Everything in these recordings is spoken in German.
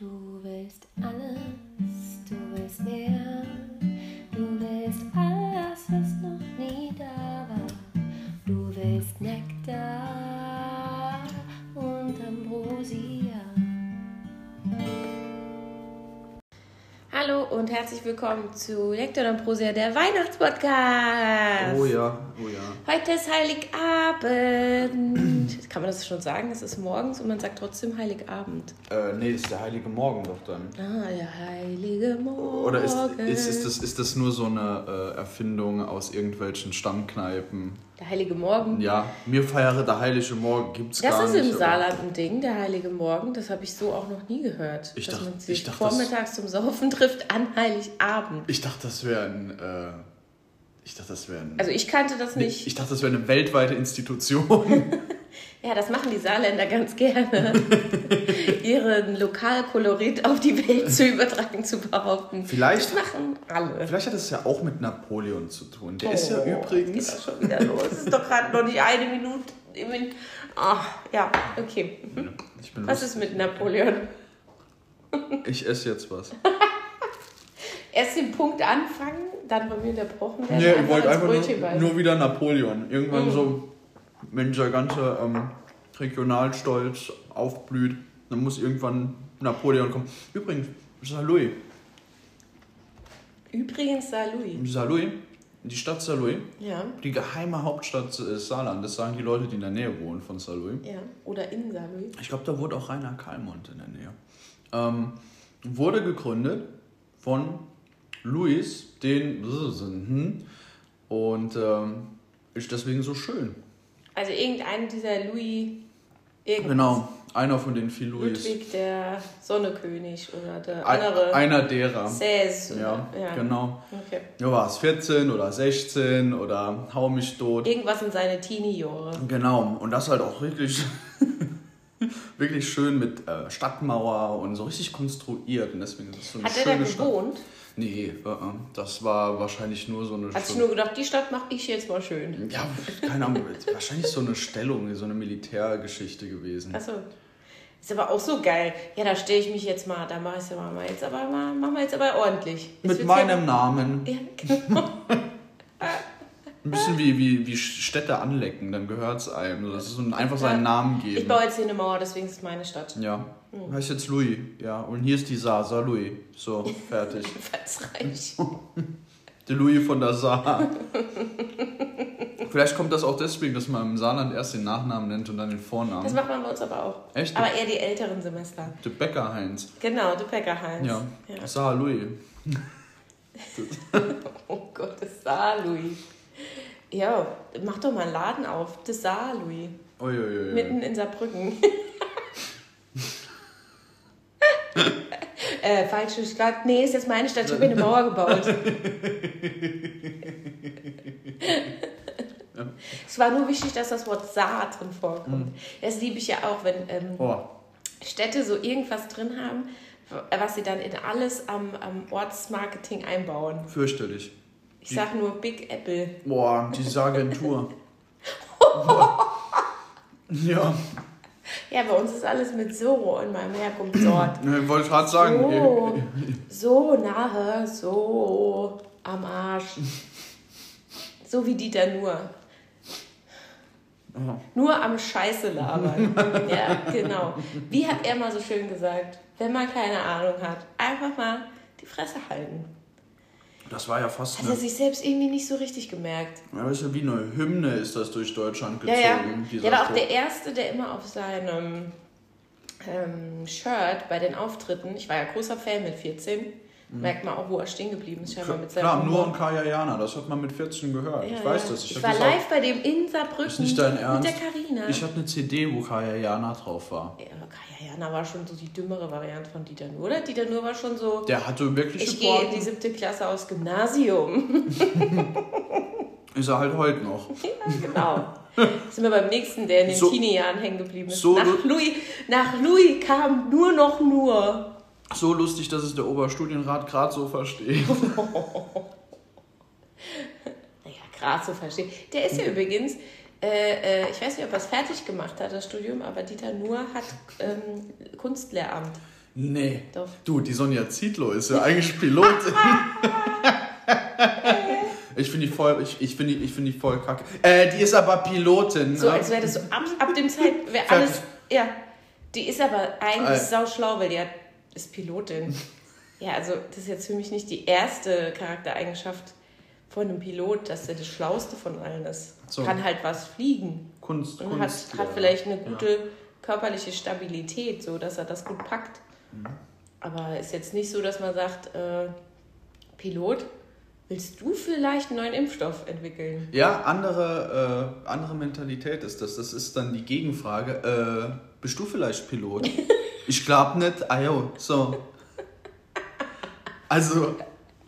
Du willst alles, du willst mehr. Du willst alles, was noch nie da war. Du willst Nektar und Ambrosia. Hallo und herzlich willkommen zu Nektar und Ambrosia, der Weihnachtspodcast. Oh ja, oh ja. Heute ist Heiligabend. Kann man das schon sagen? Es ist morgens und man sagt trotzdem Heiligabend. Äh, nee, ist der heilige Morgen doch dann. Ah, der heilige Morgen. Oder ist, ist, ist, das, ist das nur so eine äh, Erfindung aus irgendwelchen Stammkneipen? Der heilige Morgen. Ja, mir feiere der heilige Morgen gibt's Das gar ist nicht. im aber- Saarland ein Ding, der heilige Morgen. Das habe ich so auch noch nie gehört. Ich dass dachte- man sich ich dachte, das- vormittags zum Saufen trifft an Heiligabend. Ich dachte, das wäre ein. Äh, ich dachte, das wäre ein. Also ich kannte das nicht. Ich dachte, das wäre eine weltweite Institution. Ja, das machen die Saarländer ganz gerne. Ihren Lokalkolorit auf die Welt zu übertragen, zu behaupten. Vielleicht- Das machen alle. Vielleicht hat es ja auch mit Napoleon zu tun. Der ist ja Oh, Geht übrigens. das schon wieder los. Es ist doch gerade noch nicht eine Minute. im Min- Ach, ja, okay. Bin Was ist mit Napoleon? Ich esse jetzt was. Erst den Punkt anfangen, dann bei mir unterbrochen werden. Nee, ich wollte einfach nur, nur wieder Napoleon. Irgendwann Mhm. so, wenn dieser ganze ähm, Regionalstolz aufblüht, dann muss irgendwann Napoleon kommen. Übrigens, Saarlouis. Übrigens, Saarlouis. Saarlouis, die Stadt Saarlouis, Ja, die geheime Hauptstadt des Saarland. Das sagen die Leute, die in der Nähe wohnen von Saarlouis. ja. Oder in Saarlouis. Ich glaube, da wurde auch Rainer Kallmund in der Nähe. Ähm, wurde gegründet von Louis den und ähm, ist deswegen so schön. Also irgendein dieser Louis. Irgendwas. Genau, einer von den vier Louis. Ludwig der Sonnekönig oder der Ein, andere. einer derer. Sez. Ja, ja. genau. Okay. Ja, war es 14 oder 16 oder hau mich tot. Irgendwas in seine Teenie-Jahre. Genau, und das halt auch wirklich, wirklich schön mit äh, Stadtmauer und so richtig konstruiert. Und deswegen ist es so eine Hat er da schöne Stadt. Nee, äh, äh, das war wahrscheinlich nur so eine Hat sich so- nur gedacht, die Stadt mache ich jetzt mal schön. Ja, keine Ahnung, wahrscheinlich so eine Stellung, so eine Militärgeschichte gewesen. Achso. Ist aber auch so geil. Ja, da stelle ich mich jetzt mal, da mache ich es ja mal jetzt aber mal, machen wir jetzt aber ordentlich. Jetzt Mit meinem Namen. Ja, ja genau. Ein bisschen wie, wie, wie Städte anlecken, dann gehört es einem. Das ist so ein- einfach seinen Namen Ich geben. baue jetzt hier eine Mauer, deswegen ist es meine Stadt. Ja. Heißt jetzt Louis, ja. Und hier ist die Saar, Saar Louis. So, fertig. Reich. Der Louis von der Saar. Vielleicht kommt das auch deswegen, dass man im Saarland erst den Nachnamen nennt und dann den Das Vornamen. macht man bei uns aber auch. Echt? Aber eher die älteren Semester. Der Bäcker Heinz. Genau, der Bäcker Heinz. Ja. ja. Saar Louis. Oh Gott, das Saar-Louis. Ja, mach doch mal einen Laden auf. Das Saar-Louis. Uiuiui. Mitten in Saarbrücken. äh, falsche Stadt. Nee, ist jetzt meine Stadt. Ich habe hier eine Mauer gebaut. es war nur wichtig, dass das Wort Saar drin vorkommt. Das liebe ich ja auch, wenn ähm, Oh, Städte so irgendwas drin haben, was sie dann in alles am, am Ortsmarketing einbauen. fürchterlich. Ich sag nur Big Apple. Boah, diese Agentur. ja, Ja, bei uns ist alles mit so in meinem Herkunftsort. ne, wollte ich gerade sagen. So, so nahe, so am Arsch. So wie Dieter nur. Oh. Nur am Scheiße labern. ja, genau. Wie hat er mal so schön gesagt? Wenn man keine Ahnung hat, einfach mal die Fresse halten. Das war ja fast Hat er sich selbst irgendwie nicht so richtig gemerkt. ja, das ist ja wie eine Hymne ist das durch Deutschland Ja, gezogen. ja. Der war auch der Erste, der immer auf seinem ähm, Shirt bei den Auftritten, ich war ja großer Fan mit 14, merkt man auch, wo er stehen geblieben ist, scheinbar mit. Klar, nur und Kaya Jana, das hat man mit 14 gehört. Ja, ich weiß ja. das. Ich, hab war das live bei dem in Ist Saarbrücken nicht dein mit Ernst? der Karina. Ich hatte eine CD, wo Kaya Jana drauf war. Ja, Kaya Jana war schon so die dümmere Variante von Dieter Nuhr, oder? Dieter Nuhr war schon so, Der hatte wirkliche ich gehe in die siebte Klasse aus Gymnasium. Ist er halt heute noch. ja, genau. Sind wir beim nächsten, der in den So- Teenie-Jahren hängen geblieben ist. so nach, Louis, nach Louis kam nur noch nur. So lustig, dass es der Oberstudienrat gerade so versteht. Naja, gerade so verstehe. Der ist ja übrigens, äh, äh, ich weiß nicht, ob er es fertig gemacht hat, das Studium, aber Dieter Nuhr hat ähm, Kunstlehramt. Nee. Doch. Du, die Sonja Zietlow ist ja eigentlich Pilotin. ich finde die voll, ich, ich finde die, ich find die voll kacke. Äh, die ist aber Pilotin. So ne? als wäre das so ab, ab dem Zeit, wäre alles. Ja. Die ist aber eigentlich Äh. sau schlau, weil die hat, ist Pilotin. Ja, also das ist jetzt für mich nicht die erste Charaktereigenschaft von einem Pilot, dass er das Schlauste von allen ist. So. Kann halt was fliegen. Kunst, Und Kunst. hat, hat ja. vielleicht eine Ja. gute körperliche Stabilität, so dass er das gut packt. Mhm. Aber ist jetzt nicht so, dass man sagt, äh, Pilot, willst du vielleicht einen neuen Impfstoff entwickeln? Ja, andere, äh, andere Mentalität ist das. Das ist dann die Gegenfrage. Äh, bist du vielleicht Pilot? ich glaub nicht. Ah jo, so. Also,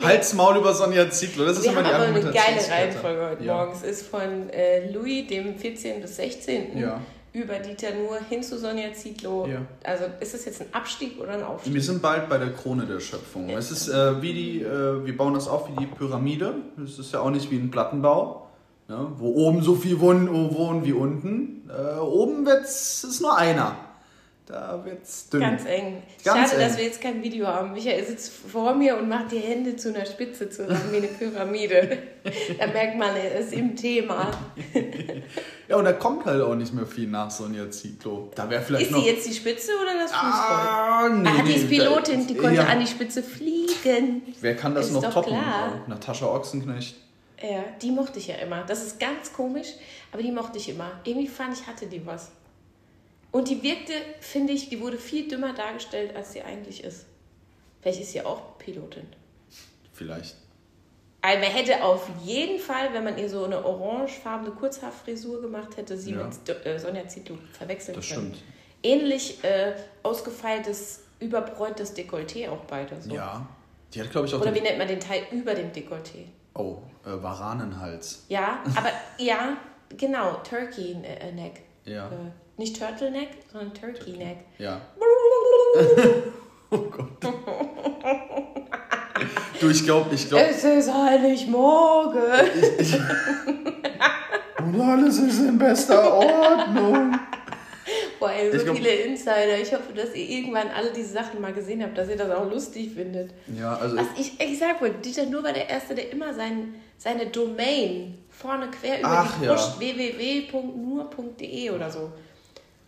Halt's Maul über Sonja Zietlow. Das ist Wir immer haben die aber eine geile. Reihenfolge heute ja. Morgen. Es ist von äh, Louis, dem 14. bis 16. Ja. über Dieter Nuhr hin zu Sonja Zietlow. Ja. Also ist es jetzt ein Abstieg oder ein Aufstieg? Wir sind bald bei der Krone der Schöpfung. Es ist äh, wie die, äh, wir bauen das auf wie die Pyramide. Es ist ja auch nicht wie ein Plattenbau, ne? wo oben so viel wohnen, wohnen wie unten. Äh, oben wird's, ist nur einer. Da wird's dünn. Ganz eng. Ganz Schade, eng. dass wir jetzt kein Video haben. Michael sitzt vor mir und macht die Hände zu einer Spitze zusammen wie eine Pyramide. da merkt man, er ist im Thema. Ja, und da kommt halt auch nicht mehr viel nach Sonja Zietlow. Da wäre vielleicht Ist noch. sie jetzt die Spitze oder das Fußvolk? Ah, nee, ah, die ist Pilotin, die konnte ja. an die Spitze fliegen. Wer kann das Ist noch toppen? klar. Natascha Ochsenknecht. Ja, die mochte ich ja immer. Das ist ganz komisch, aber die mochte ich immer. Irgendwie fand ich, hatte die was. Und die wirkte, finde ich, die wurde viel dümmer dargestellt, als sie eigentlich ist. Vielleicht ist sie auch Pilotin. Vielleicht. Also man hätte auf jeden Fall, wenn man ihr so eine orangefarbene Kurzhaarfrisur gemacht hätte, sie Ja. mit äh, Sonja Zietlow verwechseln Das können. stimmt. Ähnlich äh, ausgefeiltes, überbräuntes Dekolleté auch beide. So. Ja. Die hat, glaube ich, auch. Oder wie nennt man den Teil über dem Dekolleté? oh, äh, Varanenhals. Ja, aber ja, genau, Turkey äh, Neck. Ja. Nicht Turtleneck, sondern Turkey Neck. Ja. oh Gott. du, ich glaube, ich glaube. Es ist Heiligmorgen. Und alles ist in bester Ordnung. Boah, ey, so Ich glaub- viele Insider. Ich hoffe, dass ihr irgendwann alle diese Sachen mal gesehen habt, dass ihr das auch lustig findet. Ja, also. Was ich, ich sag wohl, Dieter Nur war der Erste, der immer sein, seine Domain vorne quer über Ach, die ja. Www.nur.de oder so.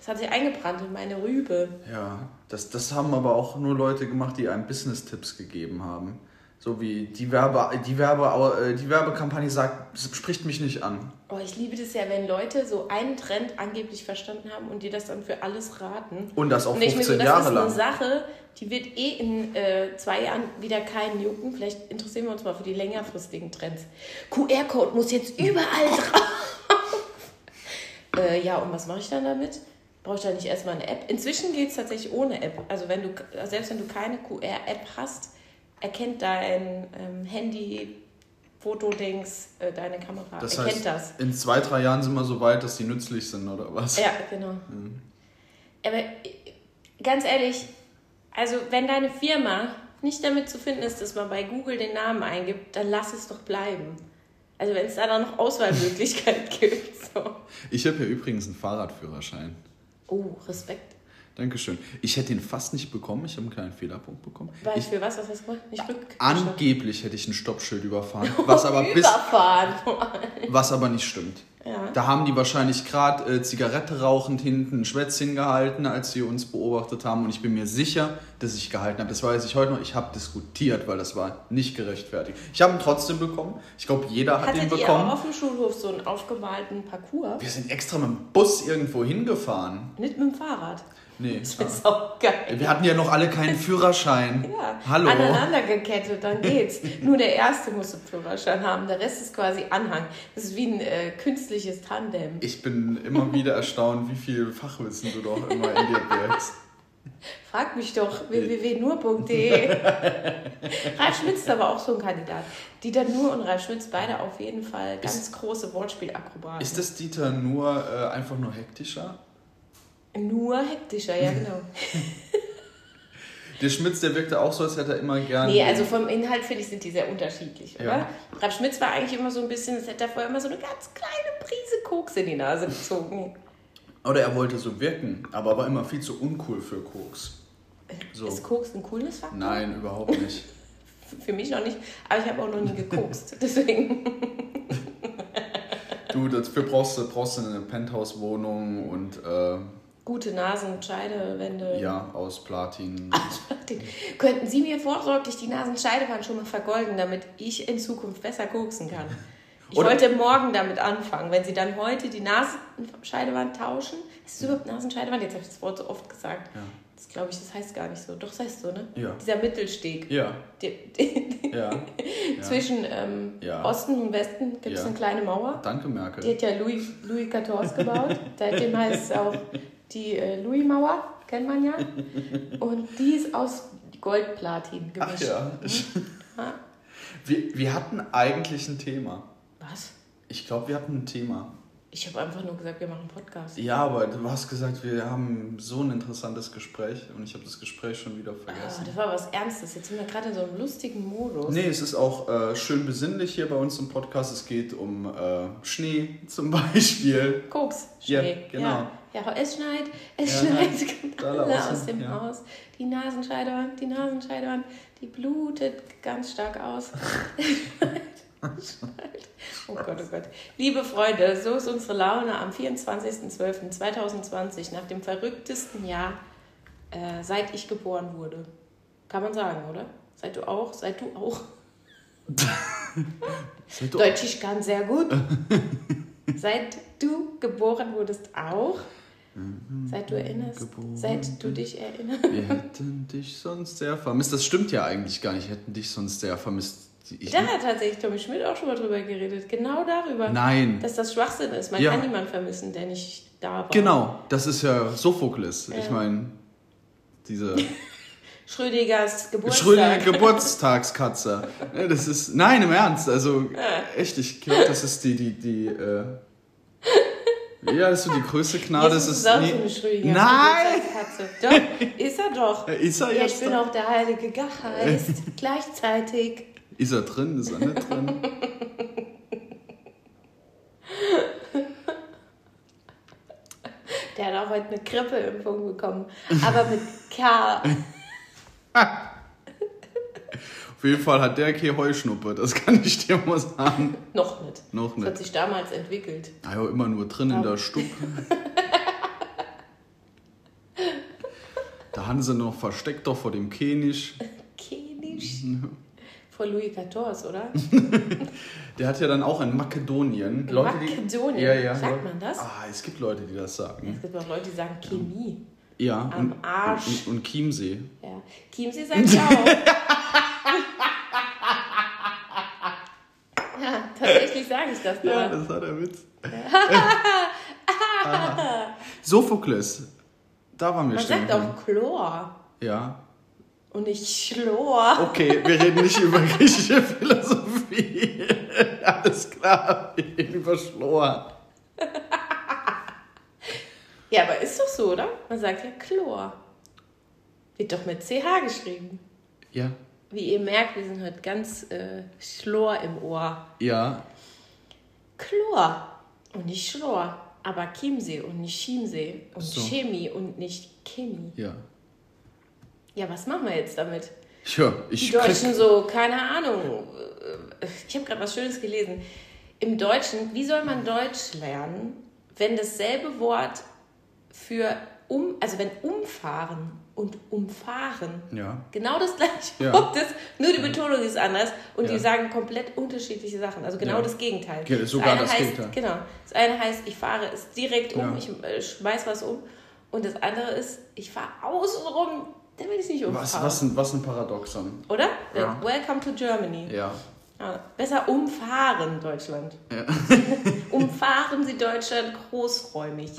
Das hat sich eingebrannt in meine Rübe. Ja, das, das haben aber auch nur Leute gemacht, die einem Business-Tipps gegeben haben. So wie die, Werbe, die, Werbe, äh, die Werbekampagne sagt, das spricht mich nicht an. Oh, ich liebe das ja, wenn Leute so einen Trend angeblich verstanden haben und dir das dann für alles raten. Und das auch Und ich mir 15 so, das Jahre ist eine lang. Sache, die wird eh in äh, zwei Jahren wieder keinen jucken. Vielleicht interessieren wir uns mal für die längerfristigen Trends. QR-Code muss jetzt überall drauf. äh, ja, und was mache ich dann damit? Brauche ich da nicht erstmal eine App? Inzwischen geht es tatsächlich ohne App. Also wenn du, selbst wenn du keine QR-App hast, erkennt dein ähm, Handy, Fotodings, äh, deine Kamera, Das erkennt heißt, das. in zwei, drei Jahren sind wir so weit, dass die nützlich sind, oder was? Ja, genau. Aber äh, ganz ehrlich, also wenn deine Firma nicht damit zu finden ist, dass man bei Google den Namen eingibt, dann lass es doch bleiben. Also wenn es da dann noch Auswahlmöglichkeiten gibt. So. Ich habe ja übrigens einen Fahrradführerschein. Oh, Respekt. Dankeschön. Ich hätte ihn fast nicht bekommen. Ich habe einen kleinen Fehlerpunkt bekommen. Weil Ich, für was? Was hast du gemacht? Nicht angeblich hätte ich ein Stoppschild überfahren, was aber, bis, was aber nicht stimmt. Ja. Da haben die wahrscheinlich gerade äh, Zigarette rauchend hinten ein Schwätzchen gehalten, als sie uns beobachtet haben. Und ich bin mir sicher, dass ich gehalten habe. Das weiß ich heute noch. Ich habe diskutiert, weil das war nicht gerechtfertigt. Ich habe ihn trotzdem bekommen. Ich glaube, jeder hat ihn Hattet ihr bekommen. auch auf dem Schulhof so einen aufgemalten Parcours? Wir sind extra mit dem Bus irgendwo hingefahren. Nicht mit dem Fahrrad. Nee. Das ist auch geil. Wir hatten ja noch alle keinen Führerschein. Ja, Hallo. aneinander gekettet, dann geht's. Nur der Erste muss einen Führerschein haben, der Rest ist quasi Anhang. Das ist wie ein äh, künstliches Tandem. Ich bin immer wieder erstaunt, wie viel Fachwissen du doch immer in dir birgst. Frag mich doch, www.nur.de. Ralf Schmitz ist aber auch so ein Kandidat. Dieter Nur und Ralf Schmitz, beide auf jeden Fall ganz große Wortspielakrobaten. Ist das Dieter nur äh, einfach nur hektischer? Nur hektischer, ja genau. Der Schmitz, der wirkte auch so, als hätte er immer gern. Nee, also vom Inhalt finde ich, sind die sehr unterschiedlich, oder? Ja. Ralf Schmitz war eigentlich immer so ein bisschen, als hätte er vorher immer so eine ganz kleine Prise Koks in die Nase gezogen. Oder er wollte so wirken, aber war immer viel zu uncool für Koks. So. Ist Koks ein Coolness-Faktor? Nein, überhaupt nicht. Für mich noch nicht, aber ich habe auch noch nie gekokst. Deswegen. Du, dafür brauchst du, brauchst du eine Penthouse-Wohnung und äh, Gute Nasen, Scheidewände. ja, aus Platin. Den- Könnten Sie mir vorsorglich die Nasenscheidewand schon mal vergolden, damit ich in Zukunft besser koksen kann? Ich Oder- wollte morgen damit anfangen. Wenn Sie dann heute die Nasenscheidewand tauschen, ist es überhaupt Nasenscheidewand? Jetzt habe ich das Wort so oft gesagt. Ja. Das glaube ich, das heißt gar nicht so. Doch, das heißt so, ne? Ja. Dieser Mittelsteg. Ja, Die, die, ja. Zwischen ähm, Ja. Osten und Westen gibt es eine kleine Mauer. Danke, Die Merkel. hat ja Louis, Louis XIV gebaut. Seitdem heißt es auch die äh, Louis-Mauer, kennt man ja. Und die ist aus Goldplatin Ach gemischt. ja. Ja. Wir, wir hatten eigentlich ein Thema. Was? Ich glaube, wir hatten ein Thema. Ich habe einfach nur gesagt, wir machen einen Podcast. Ja, aber du hast gesagt, wir haben so ein interessantes Gespräch und ich habe das Gespräch schon wieder Ah, vergessen. das war was Ernstes. Jetzt sind wir gerade in so einem lustigen Modus. Nee, es ist auch äh, schön besinnlich hier bei uns im Podcast. Es geht um äh, Schnee zum Beispiel. Koks, Ja, Schnee. genau. Ja. Ja, es schneit, es Ja, schneit da alle draußen, aus dem ja. Haus. Die Nasenscheidewand, die Nasenscheidewand, die blutet ganz stark aus. oh Gott, oh Gott. Liebe Freunde, so ist unsere Laune am 24.12.2020 nach dem verrücktesten Jahr, äh, seit ich geboren wurde. Kann man sagen, oder? Seit du auch, seit du auch. Deutsch, ich kann sehr gut. Seit du geboren wurdest auch. Seit du erinnerst. Geboren Seit du dich erinnerst. Wir hätten dich sonst sehr vermisst. Das stimmt ja eigentlich gar nicht. Wir hätten dich sonst sehr vermisst. Ich, Da hat tatsächlich Tommy Schmidt auch schon mal drüber geredet. Genau darüber. Nein. Dass das Schwachsinn ist. Man Ja. kann niemanden vermissen, der nicht da war. Genau, das ist ja Sophokles. Ich Ja. meine, diese Schrödingers Geburtstag. Schrödinger Geburtstagskatze. Das ist, nein, im Ernst. Also, echt, ich glaube, das ist die, die, die, äh, ja, das ist so die größte Gnade. Das Jesus ist auch nie- so Nein! Doch, ist er doch. Ist er Ja, jetzt ich bin auch der heilige Geist. Gleichzeitig. Ist er drin? Ist er nicht drin? Der hat auch heute eine Grippeimpfung bekommen. Aber mit K. Auf jeden Fall hat der keine Heuschnuppe, das kann ich dir mal sagen. Noch nicht. Noch Das hat nicht. sich damals entwickelt. Ah ja, immer nur drin in der Stub. Da haben sie noch versteckt doch vor dem König. Kenisch. Vor Louis XIV, oder? Der hat ja dann auch in Makedonien. In Leute, die- Makedonien? Ja, ja. Sagt Leute- man das? Ah, es gibt Leute, die das sagen. Es gibt auch Leute, die sagen Chemie. Ja. Am und, Arsch. Und, und Chiemsee. Ja. Chiemsee sagt ja auch. ja, tatsächlich sage ich das Ja, da. das war der Witz. Sophokles. Da waren wir Man stehen. sagt auch Chlor Ja. und nicht Schlor. Okay, wir reden nicht über griechische Philosophie. Alles klar, wir reden über Schlor. Ja, aber ist doch so, oder? Man sagt ja Chlor. Wird doch mit CH geschrieben. Ja. Wie ihr merkt, wir sind heute ganz äh, Schlor im Ohr. Ja. Chlor und nicht Schlor. Aber Chiemsee und nicht Chiemsee. Und So. Chemie und nicht Chemie. Ja. Ja, was machen wir jetzt damit? Ja, Die ich Deutschen krieg, so, keine Ahnung. Ich habe gerade was Schönes gelesen. Im Deutschen, wie soll man Deutsch lernen, wenn dasselbe Wort für um, also wenn umfahren und umfahren Ja. genau das gleiche Ja. Wort nur die Betonung ist anders und Ja. die sagen komplett unterschiedliche Sachen. Also genau Ja. das Gegenteil. Ja, sogar eine das heißt, Gegenteil. Genau. Das eine heißt, ich fahre es direkt um, ich äh, schmeiß was um. Und das andere ist, ich fahre außen rum, dann will ich es nicht umfahren. was, was, ein, was ein Paradoxon. Oder? Welcome to Germany. Ja. Besser umfahren Deutschland. Umfahren Sie Deutschland großräumig.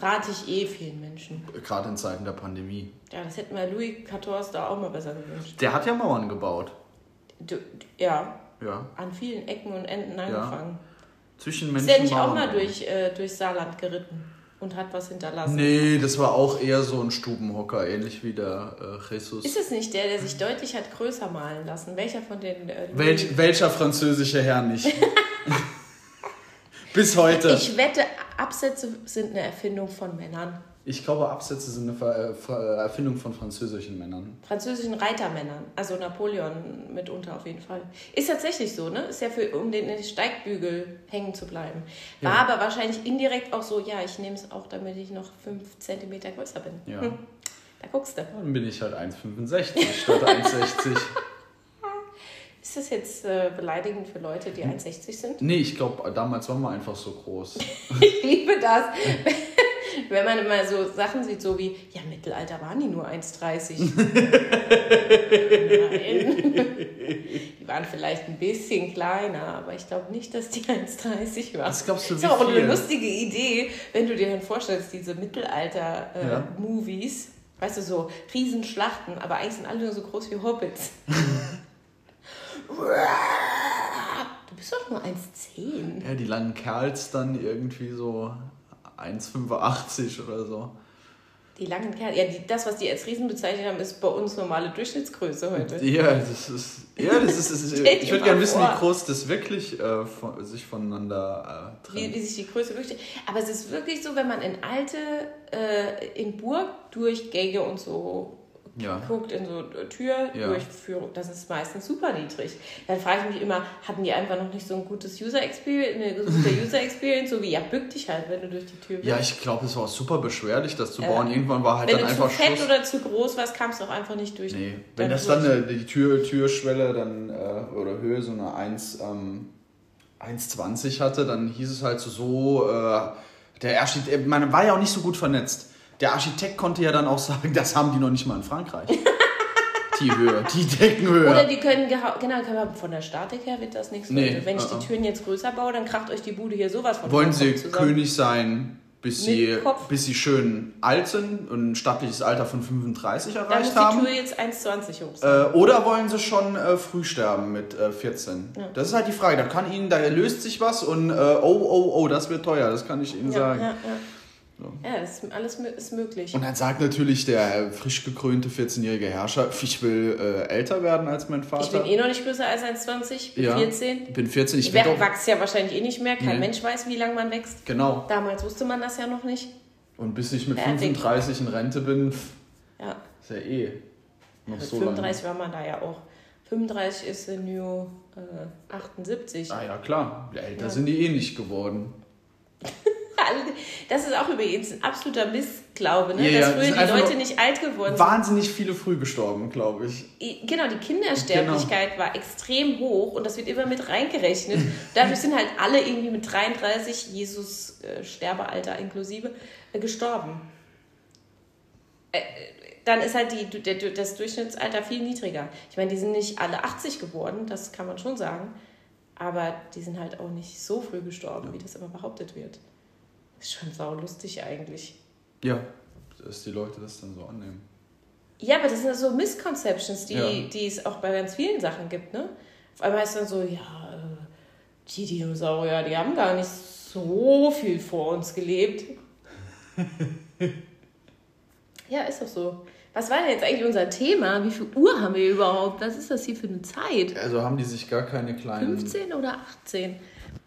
Rate ich eh vielen Menschen. Gerade in Zeiten der Pandemie. Ja, das hätten wir Louis XIV da auch mal besser gewünscht. Der hat ja Mauern gebaut. Du, ja, Ja. an vielen Ecken und Enden angefangen. Zwischen Ist Menschen. der nicht auch Mauern mal bauen. durch, äh, durch Saarland geritten und hat was hinterlassen? Nee, das war auch eher so ein Stubenhocker, ähnlich wie der äh, Jesus. Ist es nicht der, der sich deutlich hat größer malen lassen? Welcher von den äh, Welch, welcher französische Herr nicht? Bis heute. Ich wette, Absätze sind eine Erfindung von Männern. Ich glaube, Absätze sind eine Ver äh, Ver Erfindung von französischen Männern. Französischen Reitermännern, also Napoleon mitunter auf jeden Fall. Ist tatsächlich so, ne? Ist ja für, um den Steigbügel hängen zu bleiben. War Ja. aber wahrscheinlich indirekt auch so, ja, ich nehme es auch, damit ich noch 5 cm größer bin. Ja. Hm, da guckst du. Dann bin ich halt 1,65 statt 1,60. Ist das jetzt äh, beleidigend für Leute, die 1,60 sind? Nee, ich glaube, damals waren wir einfach so groß. Ich liebe das. Wenn man immer so Sachen sieht, so wie, ja, im Mittelalter waren die nur 1,30. Nein. Die waren vielleicht ein bisschen kleiner, aber ich glaube nicht, dass die 1,30 waren. Was glaubst du, Das wie ist auch eine lustige Idee, wenn du dir dann vorstellst, diese Ja. Mittelalter-Movies, weißt du, so Riesenschlachten, aber eigentlich sind alle nur so groß wie Hobbits. Du bist doch nur 1,10. Ja, die langen Kerls dann irgendwie so 1,85 oder so. Die langen Kerle, ja, die, das, was die als Riesen bezeichnet haben, ist bei uns normale Durchschnittsgröße heute. Ja, das ist. Ja, das ist. Das ist ich würde gerne wissen, wie groß das wirklich äh, von, sich voneinander äh, Wie, trennt. wie sich die Größe durchsteht. Aber es ist wirklich so, wenn man in alte, äh, in Burgdurchgänge und so Ja. guckt, in so Ja. Türdurchführung, das ist meistens super niedrig. Dann frage ich mich immer, hatten die einfach noch nicht so ein gutes User Experience, eine gute User Experience, so wie, ja, bück dich halt, wenn du durch die Tür willst. Ja, ich glaube, es war super beschwerlich, das zu Ja. bauen. Irgendwann war halt wenn dann du zu einfach fett Schluss. oder zu groß warst, kamst du auch einfach nicht durch. Nee, dann wenn das durch. dann eine, die Tür, Türschwelle dann äh, oder Höhe so eine 1, ähm, 1,20 hatte, dann hieß es halt so, so äh, der Architekt, man war ja auch nicht so gut vernetzt. Der Architekt konnte ja dann auch sagen, das haben die noch nicht mal in Frankreich. die Höhe, die Deckenhöhe. Oder die können, genau, können von der Statik her wird das nichts. Nee. Wenn ich uh-uh. die Türen jetzt größer baue, dann kracht euch die Bude hier sowas von Wollen sie zusammen. König sein, bis sie, bis sie schön alt sind und ein stattliches Alter von 35 Dann muss erreicht die haben? Tür jetzt 1,20 hoch sein. Äh, oder wollen sie schon äh, früh sterben mit äh, 14? Ja. Das ist halt die Frage. Da kann ihnen, da löst sich was und äh, oh, oh, oh, das wird teuer, das kann ich Ihnen ja, sagen. ja, ja. ja, ist alles ist möglich. Und dann sagt natürlich der frisch gekrönte 14-jährige Herrscher, ich will äh, älter werden als mein Ich Vater. bin eh noch nicht größer als 1,20, bin ja, 14. Ich bin 14, ich Ich werde doch... wachse ja wahrscheinlich eh nicht mehr. Kein Nee. Mensch weiß, wie lange man wächst. Genau. Damals wusste man das ja noch nicht. Und bis ich mit Fertig. 35 in Rente bin, Ja, ist ja eh noch mit so 35 war man da ja auch. 35 ist the new äh, 78. lange. Ah ja, klar. Älter Ja. sind die eh nicht geworden. Das ist auch übrigens ein absoluter Missglaube, ne? Ja, dass ja, das früher die Leute nicht alt geworden sind. Wahnsinnig viele früh gestorben, glaube ich. Genau, die Kindersterblichkeit war extrem hoch und das wird immer mit reingerechnet. Dadurch sind halt alle irgendwie mit 33, Jesus äh, Sterbealter inklusive, äh, gestorben. Äh, äh, dann ist halt die, der, das Durchschnittsalter viel niedriger. Ich meine, die sind nicht alle 80 geworden, das kann man schon sagen. Aber die sind halt auch nicht so früh gestorben, wie das immer behauptet wird. Ist schon saulustig eigentlich. Ja, dass die Leute das dann so annehmen. Ja, aber das sind so Misconceptions, die, Ja. die es auch bei ganz vielen Sachen gibt, ne? Auf einmal ist dann so, ja, äh, die Dinosaurier, die haben gar nicht so viel vor uns gelebt. ja, ist doch so. Was war denn jetzt eigentlich unser Thema? Wie viel Uhr haben wir überhaupt? Was ist das hier für eine Zeit? Also haben die sich gar keine kleinen... 15 oder 18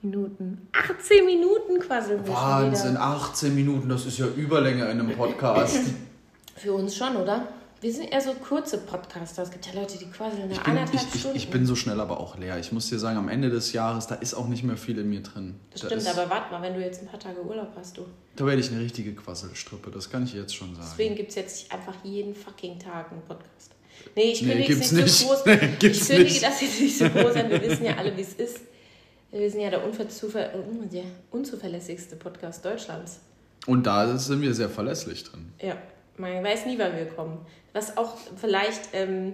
Minuten? 18 Minuten schon Wahnsinn, wieder. 18 Minuten, das ist ja Überlänge in einem Podcast. Für uns schon, oder? Wir sind eher so kurze Podcaster. Es gibt ja Leute, die quasseln eine Ich bin, anderthalb ich, ich, Stunden. ich bin so schnell aber auch leer. Ich muss dir sagen, am Ende des Jahres, da ist auch nicht mehr viel in mir drin. Das da stimmt, aber warte mal, wenn du jetzt ein paar Tage Urlaub hast, du. Da werde ich eine richtige Quasselstrippe, das kann ich jetzt schon sagen. Deswegen gibt es jetzt einfach jeden fucking Tag einen Podcast. Nee, ich Nee, kündige gibt's es nicht, nicht. so groß. Nee, ich kündige nicht. das jetzt nicht so groß an. Wir wissen ja alle, wie es ist. Wir sind ja der, unverzuver der unzuverlässigste Podcast Deutschlands. Und da sind wir sehr verlässlich drin. Ja, man weiß nie, wann wir kommen. Was auch vielleicht ähm,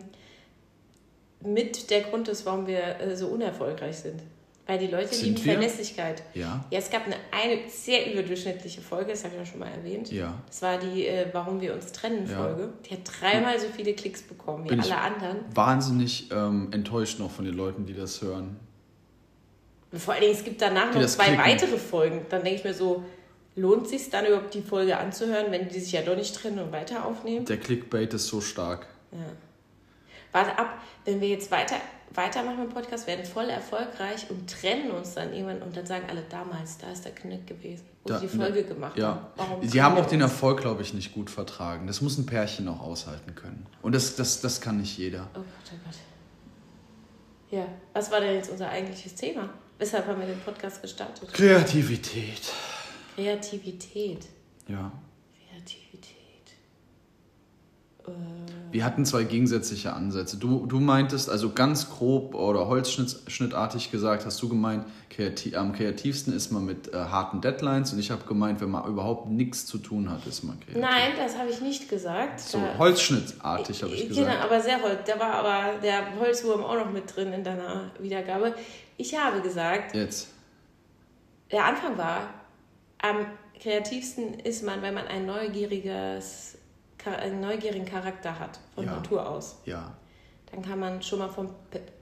mit der Grund ist, warum wir äh, so unerfolgreich sind. Weil die Leute Sind lieben wir? Verlässlichkeit. Ja? Ja, es gab eine, eine sehr überdurchschnittliche Folge, das habe ich ja schon mal erwähnt. Ja. Das war die äh, Warum wir uns trennen Ja. Folge. Die hat dreimal so viele Klicks bekommen wie Bin ich- alle anderen. Wahnsinnig ähm, enttäuscht noch von den Leuten, die das hören. Und vor allen Dingen, es gibt danach noch zwei klicken. weitere Folgen. Dann denke ich mir so, lohnt es sich dann überhaupt die Folge anzuhören, wenn die sich ja doch nicht trennen und weiter aufnehmen? Der Clickbait ist so stark. Ja. Warte ab, wenn wir jetzt weiter, weitermachen im Podcast, werden voll erfolgreich und trennen uns dann irgendwann und dann sagen alle, damals, da ist der Knick gewesen, wo Da- sie die Folge ne, gemacht ja. haben. Warum Sie haben auch den? Erfolg, glaube ich, nicht gut vertragen. Das muss ein Pärchen auch aushalten können. Und das, das, das kann nicht jeder. Oh Gott, oh Gott. Ja, was war denn jetzt unser eigentliches Thema? Weshalb haben wir den Podcast gestartet? Kreativität. Kreativität. Ja. Kreativität. Wir hatten zwei gegensätzliche Ansätze. Du, du meintest, also ganz grob oder holzschnittartig gesagt, hast du gemeint, kreativ, am kreativsten ist man mit äh, harten Deadlines und ich habe gemeint, wenn man überhaupt nichts zu tun hat, ist man kreativ. Nein, das habe ich nicht gesagt. So, Da- holzschnittartig habe ich Genau, gesagt. aber sehr Holz. Da war aber der Holzwurm auch noch mit drin in deiner Wiedergabe. Ich habe gesagt, Jetzt. der Anfang war, am kreativsten ist man, wenn man ein neugieriges, einen neugierigen Charakter hat, von Ja. Natur aus. Ja. Dann kann man schon mal vom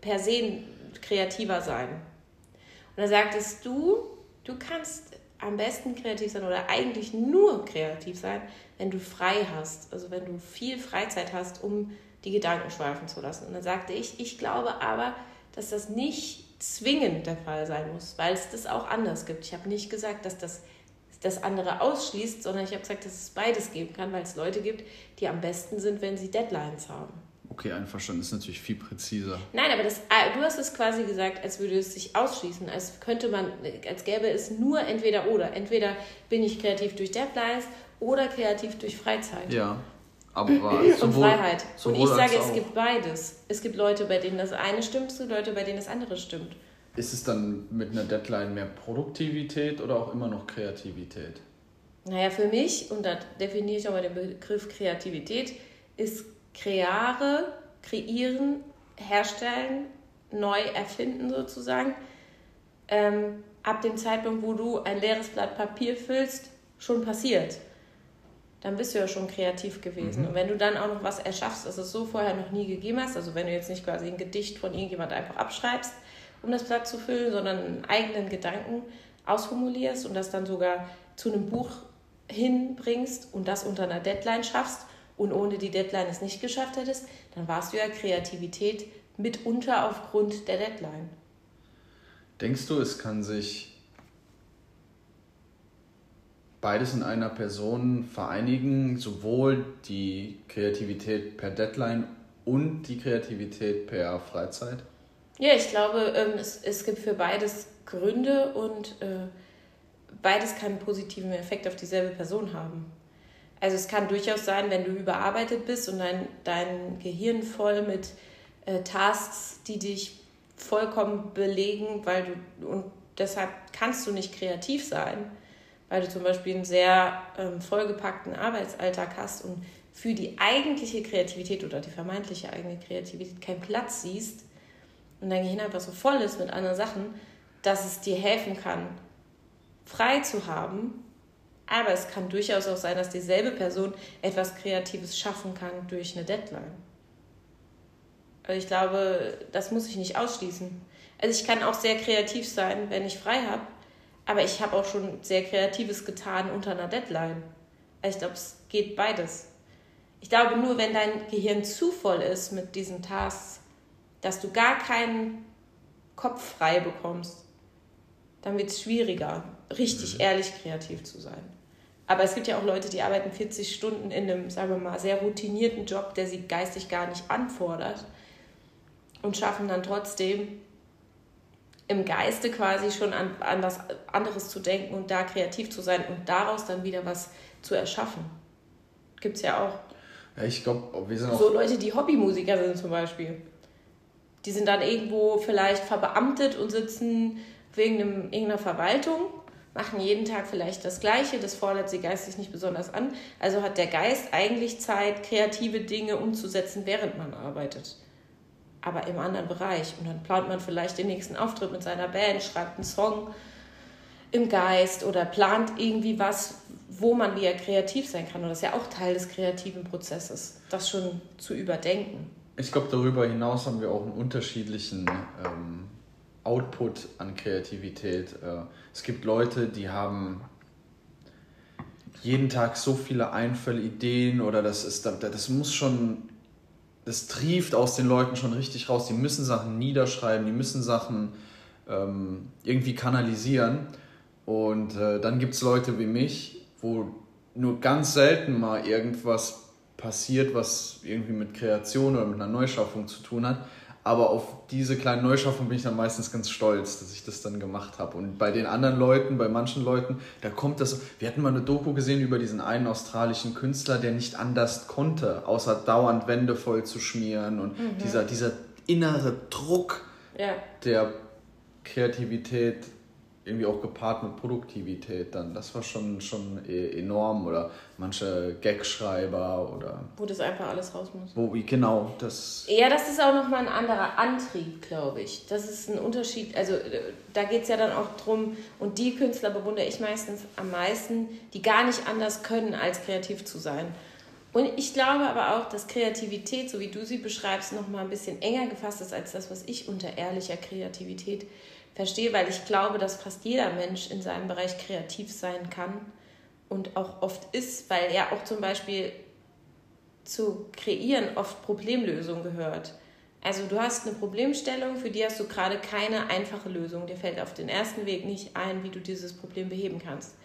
per se kreativer sein. Und da sagtest du, du kannst am besten kreativ sein oder eigentlich nur kreativ sein, wenn du frei hast. Also wenn du viel Freizeit hast, um die Gedanken schweifen zu lassen. Und dann sagte ich, ich glaube aber, dass das nicht zwingend der Fall sein muss, weil es das auch anders gibt. Ich habe nicht gesagt, dass das das andere ausschließt, sondern ich habe gesagt, dass es beides geben kann, weil es Leute gibt, die am besten sind, wenn sie Deadlines haben. Okay, einverstanden. ist natürlich viel präziser. Nein, aber das, ah, du hast es quasi gesagt, als würde es sich ausschließen, als könnte man, als gäbe es nur entweder oder. Entweder bin ich kreativ durch Deadlines oder kreativ durch Freizeit Ja. Aber und sowohl, Freiheit. Und sowohl ich sage, es gibt beides. Es gibt Leute, bei denen das eine stimmt, es gibt Leute, bei denen das andere stimmt. Ist es dann mit einer Deadline mehr Produktivität oder auch immer noch Kreativität? Naja, für mich, und da definiere ich auch mal den Begriff Kreativität, ist kreare, kreieren, herstellen, neu erfinden sozusagen, ähm, ab dem Zeitpunkt, wo du ein leeres Blatt Papier füllst, schon passiert. Dann bist du ja schon kreativ gewesen. Und wenn du dann auch noch was erschaffst, das es so vorher noch nie gegeben hast, also wenn du jetzt nicht quasi ein Gedicht von irgendjemand einfach abschreibst, um das Blatt zu füllen, sondern einen eigenen Gedanken ausformulierst und das dann sogar zu einem Buch hinbringst und das unter einer Deadline schaffst und ohne die Deadline es nicht geschafft hättest, dann warst du ja Kreativität mitunter aufgrund der Deadline. Denkst du, es kann sich beides in einer Person vereinigen, sowohl die Kreativität per Deadline und die Kreativität per Freizeit? Ja, ich glaube, ähm, es, es gibt für beides Gründe und äh, beides kann einen positiven Effekt auf dieselbe Person haben. Also es kann durchaus sein, wenn du überarbeitet bist und dein, dein Gehirn voll mit äh, Tasks, die dich vollkommen belegen, weil du und deshalb kannst du nicht kreativ sein, weil du zum Beispiel einen sehr ähm, vollgepackten Arbeitsalltag hast und für die eigentliche Kreativität oder die vermeintliche eigene Kreativität keinen Platz siehst und dein Gehirn einfach so voll ist mit anderen Sachen, dass es dir helfen kann, frei zu haben. Aber es kann durchaus auch sein, dass dieselbe Person etwas Kreatives schaffen kann durch eine Deadline. Also ich glaube, das muss ich nicht ausschließen. Also ich kann auch sehr kreativ sein, wenn ich frei habe, aber ich habe auch schon sehr Kreatives getan unter einer Deadline. Also ich glaube, es geht beides. Ich glaube nur, wenn dein Gehirn zu voll ist mit diesen Tasks, dass du gar keinen Kopf frei bekommst, dann wird es schwieriger, richtig ehrlich kreativ zu sein. Aber es gibt ja auch Leute, die arbeiten 40 Stunden in einem, sagen wir mal, sehr routinierten Job, der sie geistig gar nicht anfordert und schaffen dann trotzdem im Geiste quasi schon an, an was anderes zu denken und da kreativ zu sein und daraus dann wieder was zu erschaffen. Gibt es ja auch. Ja, ich glaube, wir sind auch. So Leute, die Hobbymusiker sind zum Beispiel. Die sind dann irgendwo vielleicht verbeamtet und sitzen wegen einem, irgendeiner Verwaltung, machen jeden Tag vielleicht das Gleiche, das fordert sie geistig nicht besonders an. Also hat der Geist eigentlich Zeit, kreative Dinge umzusetzen, während man arbeitet. Aber im anderen Bereich. Und dann plant man vielleicht den nächsten Auftritt mit seiner Band, schreibt einen Song im Geist oder plant irgendwie was, wo man wieder kreativ sein kann. Und das ist ja auch Teil des kreativen Prozesses, das schon zu überdenken. Ich glaube, darüber hinaus haben wir auch einen unterschiedlichen ähm, Output an Kreativität. Äh, es gibt Leute, die haben jeden Tag so viele Einfälle, Ideen oder das ist, das muss schon das trieft aus den Leuten schon richtig raus. Die müssen Sachen niederschreiben, die müssen Sachen ähm, irgendwie kanalisieren. Und äh, dann gibt es Leute wie mich, wo nur ganz selten mal irgendwas passiert, was irgendwie mit Kreation oder mit einer Neuschaffung zu tun hat. Aber auf diese kleine Neuschaffung bin ich dann meistens ganz stolz, dass ich das dann gemacht habe. Und bei den anderen Leuten, bei manchen Leuten, da kommt das. Wir hatten mal eine Doku gesehen über diesen einen australischen Künstler, der nicht anders konnte, außer dauernd Wände voll zu schmieren. Und mhm. dieser, dieser innere Druck ja. der Kreativität irgendwie auch gepaart mit Produktivität dann. Das war schon, schon e-, enorm. Oder manche Gagschreiber oder. Wo das einfach alles raus muss. Wo, genau, das. Ja, das ist auch nochmal ein anderer Antrieb, glaube ich. Das ist ein Unterschied. Also da geht es ja dann auch drum, und die Künstler bewundere ich meistens am meisten, die gar nicht anders können, als kreativ zu sein. Und ich glaube aber auch, dass Kreativität, so wie du sie beschreibst, nochmal ein bisschen enger gefasst ist als das, was ich unter ehrlicher Kreativität verstehe, weil ich glaube, dass fast jeder Mensch in seinem Bereich kreativ sein kann und auch oft ist, weil er auch zum Beispiel zu kreieren oft Problemlösung gehört. Also du hast eine Problemstellung, für die hast du gerade keine einfache Lösung. Dir fällt auf den ersten Weg nicht ein, wie du dieses Problem beheben kannst.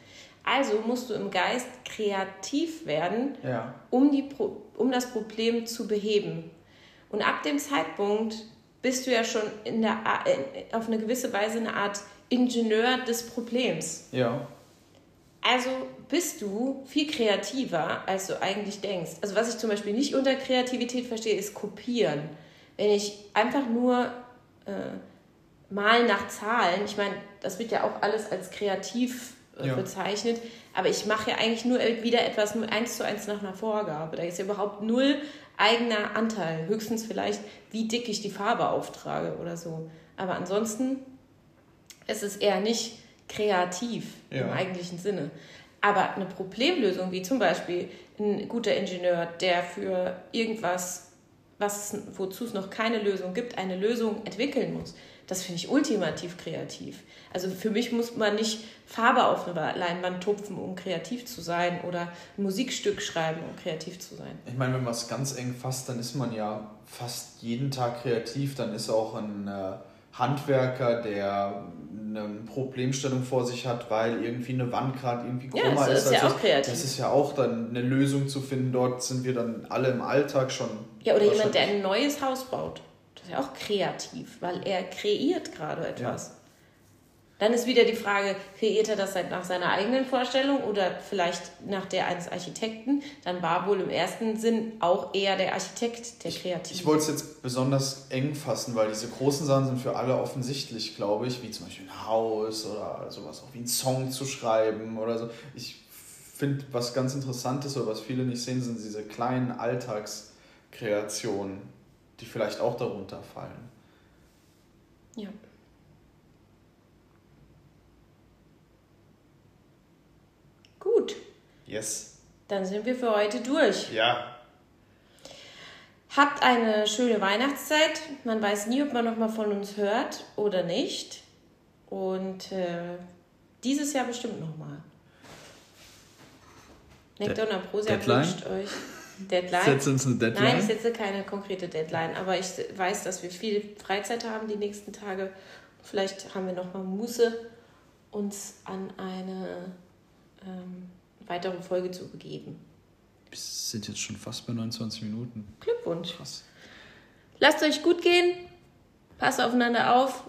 Also musst du im Geist kreativ werden, ja. um, die um das Problem zu beheben. Und ab dem Zeitpunkt bist du ja schon in der, auf eine gewisse Weise eine Art Ingenieur des Problems. Ja. Also bist du viel kreativer, als du eigentlich denkst. Also was ich zum Beispiel nicht unter Kreativität verstehe, ist kopieren. Wenn ich einfach nur äh, malen nach Zahlen, ich meine, das wird ja auch alles als kreativ äh, ja. bezeichnet, aber ich mache ja eigentlich nur wieder etwas nur eins zu eins nach einer Vorgabe. Da ist ja überhaupt null eigener Anteil. Höchstens vielleicht, wie dick ich die Farbe auftrage oder so. Aber ansonsten ist es eher nicht kreativ ja. im eigentlichen Sinne. Aber eine Problemlösung, wie zum Beispiel ein guter Ingenieur, der für irgendwas, was, wozu es noch keine Lösung gibt, eine Lösung entwickeln muss, das finde ich ultimativ kreativ. Also für mich muss man nicht Farbe auf eine Leinwand tupfen, um kreativ zu sein oder ein Musikstück schreiben, um kreativ zu sein. Ich meine, wenn man es ganz eng fasst, dann ist man ja fast jeden Tag kreativ. Dann ist auch ein äh, Handwerker, der eine Problemstellung vor sich hat, weil irgendwie eine Wand gerade irgendwie krummer ja, ist. ist ja auch kreativ. Das ist ja auch dann eine Lösung zu finden. Dort sind wir dann alle im Alltag schon. Ja, oder jemand, der ein neues Haus baut. Das ist ja auch kreativ, weil er kreiert gerade etwas. Ja. Dann ist wieder die Frage, kreiert er das nach seiner eigenen Vorstellung oder vielleicht nach der eines Architekten? Dann war wohl im ersten Sinn auch eher der Architekt der Kreative. Ich, ich wollte es jetzt besonders eng fassen, weil diese großen Sachen sind für alle offensichtlich, glaube ich, wie zum Beispiel ein Haus oder sowas, auch wie ein Song zu schreiben oder so. Ich finde, was ganz interessant ist oder was viele nicht sehen, sind diese kleinen Alltagskreationen, die vielleicht auch darunter fallen. Ja. Gut. Yes. Dann sind wir für heute durch. Ja. Habt eine schöne Weihnachtszeit. Man weiß nie, ob man noch mal von uns hört oder nicht. Und äh, dieses Jahr bestimmt noch mal. Nektar und Ambrosia wünscht euch Deadline. Setzt uns eine Deadline? Nein, ich setze keine konkrete Deadline, aber ich weiß, dass wir viel Freizeit haben die nächsten Tage. Vielleicht haben wir noch mal Muße, uns an eine ähm, weitere Folge zu begeben. Wir sind jetzt schon fast bei 29 Minuten. Glückwunsch. Krass. Lasst euch gut gehen, passt aufeinander auf,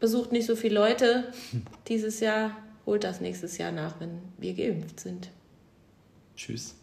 besucht nicht so viele Leute dieses Jahr, holt das nächstes Jahr nach, wenn wir geimpft sind. Tschüss.